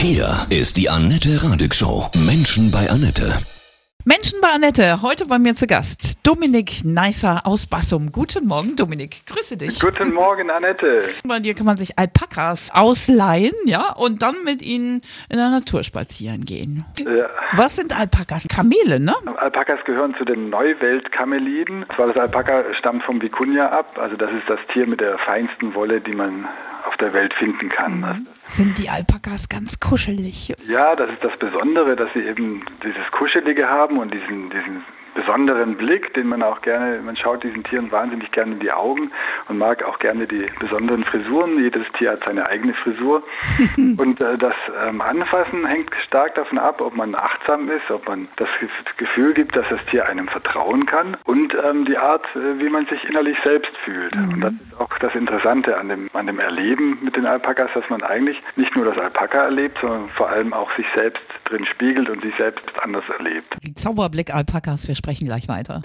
Hier ist die Annette Radig Show. Menschen bei Annette. Menschen bei Annette, heute bei mir zu Gast Dominik Neisser aus Bassum. Guten Morgen, Dominik. Grüße dich. Guten Morgen, Annette. Bei dir kann man sich Alpakas ausleihen, ja, und dann mit ihnen in der Natur spazieren gehen. Ja. Was sind Alpakas? Kamele, ne? Alpakas gehören zu den Neuweltkameliden. Zwar das Alpaka stammt vom Vicuña ab, also das ist das Tier mit der feinsten Wolle, die man der Welt finden kann. Also, Sind die Alpakas ganz kuschelig? ja, das ist das Besondere, dass sie eben dieses Kuschelige haben und diesen, diesen besonderen Blick, den man auch gerne, man schaut diesen Tieren wahnsinnig gerne in die Augen und mag auch gerne die besonderen Frisuren. Jedes Tier hat seine eigene Frisur. und äh, das ähm, Anfassen hängt stark davon ab, ob man achtsam ist, ob man das Gef- Gefühl gibt, dass das Tier einem vertrauen kann und ähm, die Art, äh, wie man sich innerlich selbst fühlt. Und das ist auch das Interessante an dem, an dem Erleben mit den Alpakas, dass man eigentlich nicht nur das Alpaka erlebt, sondern vor allem auch sich selbst drin spiegelt und sich selbst anders erlebt. Die Zauberblick-Alpakas, wir sprechen gleich weiter.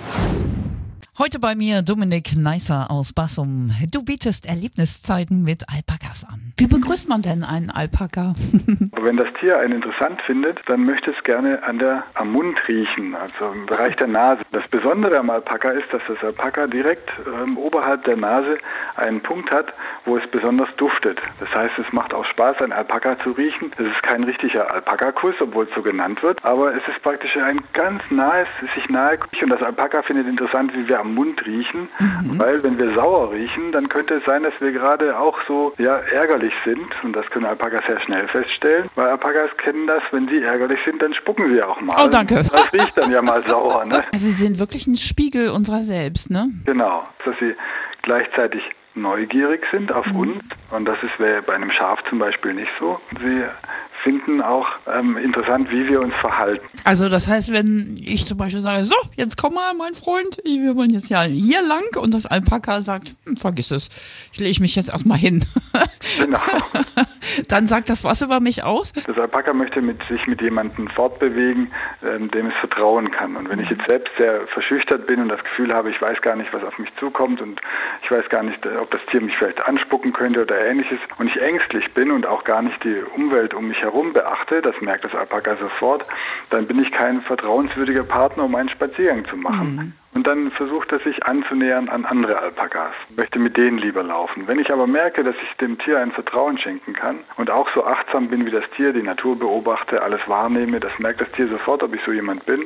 Heute bei mir Dominik Neisser aus Bassum. Du bietest Erlebniszeiten mit Alpakas an. Wie begrüßt man denn einen Alpaka? Wenn das Tier einen interessant findet, dann möchte es gerne an der, am Mund riechen, also im Bereich der Nase. Das Besondere am Alpaka ist, dass das Alpaka direkt ähm, oberhalb der Nase einen Punkt hat, wo es besonders duftet. Das heißt, es macht auch Spaß, ein Alpaka zu riechen. Es ist kein richtiger Alpakakuss, obwohl es so genannt wird, aber es ist praktisch ein ganz nahes, sich nahe und das Alpaka findet interessant, wie wir am Mund riechen, weil wenn wir sauer riechen, dann könnte es sein, dass wir gerade auch so ja, ärgerlich sind und das können Alpakas sehr schnell feststellen, weil Alpakas kennen das, wenn sie ärgerlich sind, dann spucken sie auch mal. Oh, danke. Das riecht dann ja mal sauer, ne? Also sie sind wirklich ein Spiegel unserer selbst, ne? Genau, dass sie gleichzeitig neugierig sind auf uns und das ist wäre bei einem Schaf zum Beispiel nicht so. Sie finden auch ähm, interessant, wie wir uns verhalten. Also das heißt, wenn ich zum Beispiel sage, so, jetzt komm mal, mein Freund, wir wollen jetzt ja hier lang und das Alpaka sagt, hm, vergiss es, ich lege mich jetzt erstmal hin. Genau. Dann sagt das was über mich aus? Das Alpaka möchte mit, sich mit jemandem fortbewegen, ähm, dem es vertrauen kann. Und wenn ich jetzt selbst sehr verschüchtert bin und das Gefühl habe, ich weiß gar nicht, was auf mich zukommt und ich weiß gar nicht, äh, ob das Tier mich vielleicht anspucken könnte oder ähnliches und ich ängstlich bin und auch gar nicht die Umwelt um mich herum beachte, das merkt das Alpaka sofort, dann bin ich kein vertrauenswürdiger Partner, um einen Spaziergang zu machen. Und dann versucht er sich anzunähern an andere Alpakas, möchte mit denen lieber laufen. Wenn ich aber merke, dass ich dem Tier ein Vertrauen schenken kann und auch so achtsam bin wie das Tier, die Natur beobachte, alles wahrnehme, das merkt das Tier sofort, ob ich so jemand bin,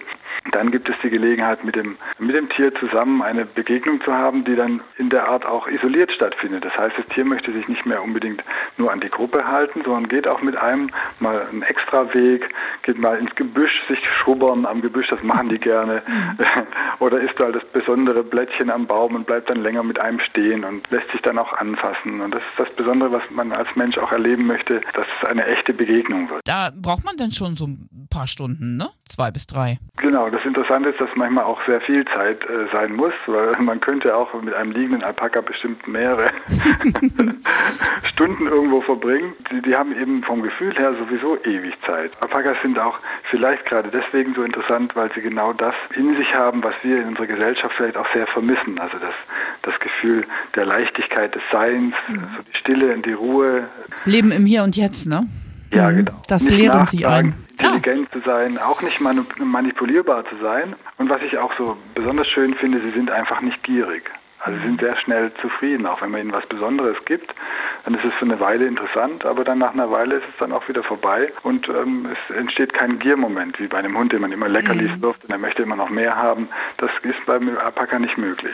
dann gibt es die Gelegenheit, mit dem, mit dem Tier zusammen eine Begegnung zu haben, die dann in der Art auch isoliert stattfindet. Das heißt, das Tier möchte sich nicht mehr unbedingt nur an die Gruppe halten, sondern geht auch mit einem mal einen extra Weg, geht mal ins Gebüsch, sich schubbern am Gebüsch, das machen die gerne. Oder isst halt das besondere Blättchen am Baum und bleibt dann länger mit einem stehen und lässt sich dann auch anfassen. Und das ist das Besondere, was man als Mensch auch erleben möchte, dass es eine echte Begegnung wird. Da braucht man dann schon so ein paar Stunden, ne? Zwei bis drei. Genau, das Interessante ist, dass manchmal auch sehr viel Zeit äh, sein muss, weil man könnte auch mit einem liegenden Alpaka bestimmt mehrere Stunden irgendwo verbringen. Die, die haben eben vom Gefühl her sowieso ewig Zeit. Alpakas sind auch vielleicht gerade deswegen so interessant, weil sie genau das in sich haben, was wir in unserer Gesellschaft vielleicht auch sehr vermissen. Also das, das Gefühl der Leichtigkeit des Seins, so die Stille und die Ruhe, Leben im Hier und Jetzt, ne? ja, Mhm. genau. Das Nicht lehren sie ein. Ja. Intelligent zu sein, auch nicht manipulierbar zu sein. Und was ich auch so besonders schön finde, sie sind einfach nicht gierig. Also sie sind sehr schnell zufrieden, auch wenn man ihnen was Besonderes gibt, dann ist es für eine Weile interessant, aber dann nach einer Weile ist es dann auch wieder vorbei und ähm, es entsteht kein Giermoment, wie bei einem Hund, dem man immer Leckerlis wirft und er möchte immer noch mehr haben. Das ist beim Alpaka nicht möglich.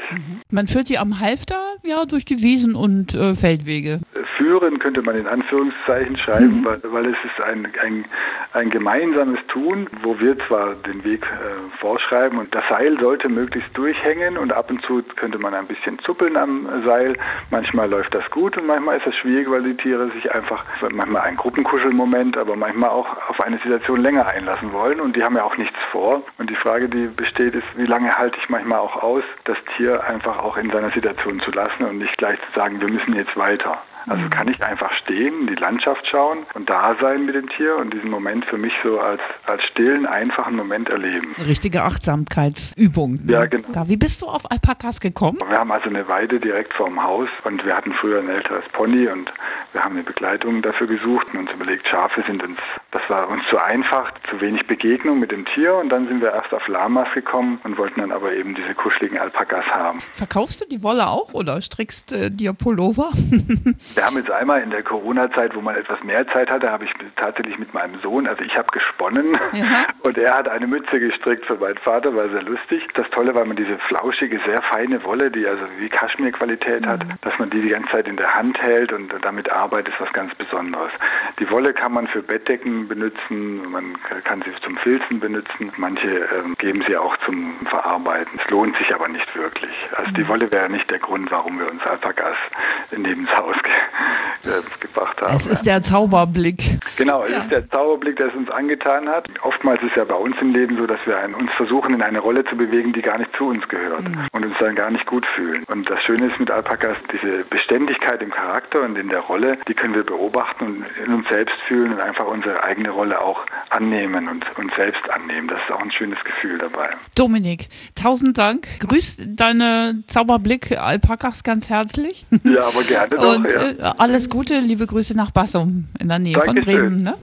Man führt sie am Halfter, ja, durch die Wiesen und äh, Feldwege. Führen könnte man in Anführungszeichen schreiben, weil, weil es ist ein, ein, ein gemeinsames Tun, wo wir zwar den Weg äh, vorschreiben und das Seil sollte möglichst durchhängen und ab und zu könnte man ein bisschen zuppeln am Seil. Manchmal läuft das gut und manchmal ist das schwierig, weil die Tiere sich einfach, manchmal ein Gruppenkuschelmoment, aber manchmal auch auf eine Situation länger einlassen wollen und die haben ja auch nichts vor. Und die Frage, die besteht, ist, wie lange halte ich manchmal auch aus, das Tier einfach auch in seiner Situation zu lassen und nicht gleich zu sagen, wir müssen jetzt weiter. Also kann ich einfach stehen, in die Landschaft schauen und da sein mit dem Tier und diesen Moment für mich so als, als stillen, einfachen Moment erleben. Richtige Achtsamkeitsübung. ne? Ja, genau. Da, wie bist du auf Alpakas gekommen? Wir haben also eine Weide direkt vorm Haus und wir hatten früher ein älteres Pony und wir haben eine Begleitung dafür gesucht und uns überlegt, Schafe sind uns Das war uns zu einfach, zu wenig Begegnung mit dem Tier und dann sind wir erst auf Lamas gekommen und wollten dann aber eben diese kuscheligen Alpakas haben. Verkaufst du die Wolle auch oder strickst äh, dir Pullover? wir haben jetzt einmal in der Corona-Zeit, wo man etwas mehr Zeit hatte, habe ich tatsächlich mit meinem Sohn, also ich habe gesponnen ja. und er hat eine Mütze gestrickt für meinen Vater, war sehr lustig. Das Tolle war man diese flauschige, sehr feine Wolle, die also wie Kaschmir-Qualität mhm. hat, dass man die die ganze Zeit in der Hand hält und damit arbeitet, ist was ganz Besonderes. Die Wolle kann man für Bettdecken benutzen, man kann sie zum Filzen benutzen, manche ähm, geben sie auch zum Verarbeiten. Es lohnt sich aber nicht wirklich. Also die mhm. Wolle wäre nicht der Grund, warum wir uns Alpakas neben das Haus äh, haben. Es ist der Zauberblick. Genau, es ja. ist der Zauberblick, der es uns angetan hat. Oftmals ist ja bei uns im Leben so, dass wir uns versuchen, in eine Rolle zu bewegen, die gar nicht zu uns gehört mhm. und uns dann gar nicht gut fühlen. Und das Schöne ist mit Alpakas, diese Beständigkeit im Charakter und in der Rolle, die können wir beobachten und in uns selbst fühlen und einfach unsere eigene Rolle auch annehmen und uns selbst annehmen. Das ist auch ein schönes Gefühl dabei. Dominik, tausend Dank. Grüß deine Zauberblick-Alpakas ganz herzlich. Ja, aber gerne doch. Und ja. äh, alles Gute, liebe Grüße nach Bassum in der Nähe Dankeschön. von Bremen. Ne?